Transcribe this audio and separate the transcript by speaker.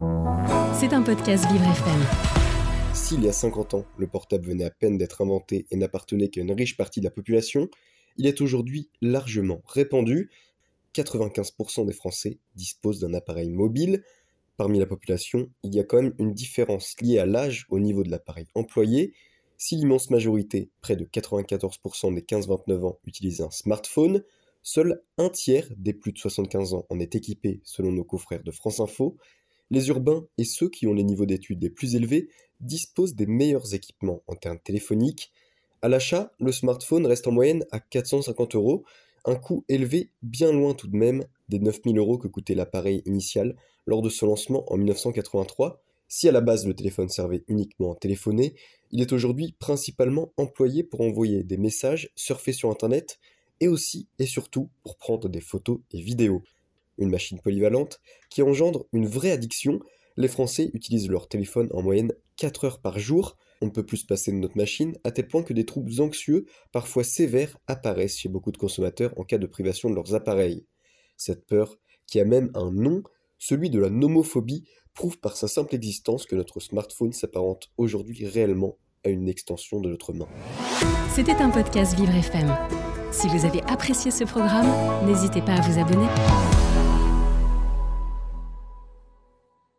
Speaker 1: C'est un podcast Vivre FM.
Speaker 2: S'il y a 50 ans, le portable venait à peine d'être inventé et n'appartenait qu'à une riche partie de la population, il est aujourd'hui largement répandu. 95% des Français disposent d'un appareil mobile. Parmi la population, il y a quand même une différence liée à l'âge au niveau de l'appareil employé. Si l'immense majorité, près de 94% des 15-29 ans, utilisent un smartphone, seul un tiers des plus de 75 ans en est équipé selon nos confrères de France Info, les urbains et ceux qui ont les niveaux d'études les plus élevés disposent des meilleurs équipements en termes téléphoniques. À l'achat, le smartphone reste en moyenne à 450 euros, un coût élevé bien loin tout de même des 9000 euros que coûtait l'appareil initial lors de son lancement en 1983. Si à la base le téléphone servait uniquement à téléphoner, il est aujourd'hui principalement employé pour envoyer des messages, surfer sur Internet et aussi et surtout pour prendre des photos et vidéos une machine polyvalente, qui engendre une vraie addiction. Les Français utilisent leur téléphone en moyenne 4 heures par jour. On ne peut plus se passer de notre machine, à tel point que des troubles anxieux, parfois sévères, apparaissent chez beaucoup de consommateurs en cas de privation de leurs appareils. Cette peur, qui a même un nom, celui de la nomophobie, prouve par sa simple existence que notre smartphone s'apparente aujourd'hui réellement à une extension de notre main.
Speaker 1: C'était un podcast Vivre FM. Si vous avez apprécié ce programme, n'hésitez pas à vous abonner.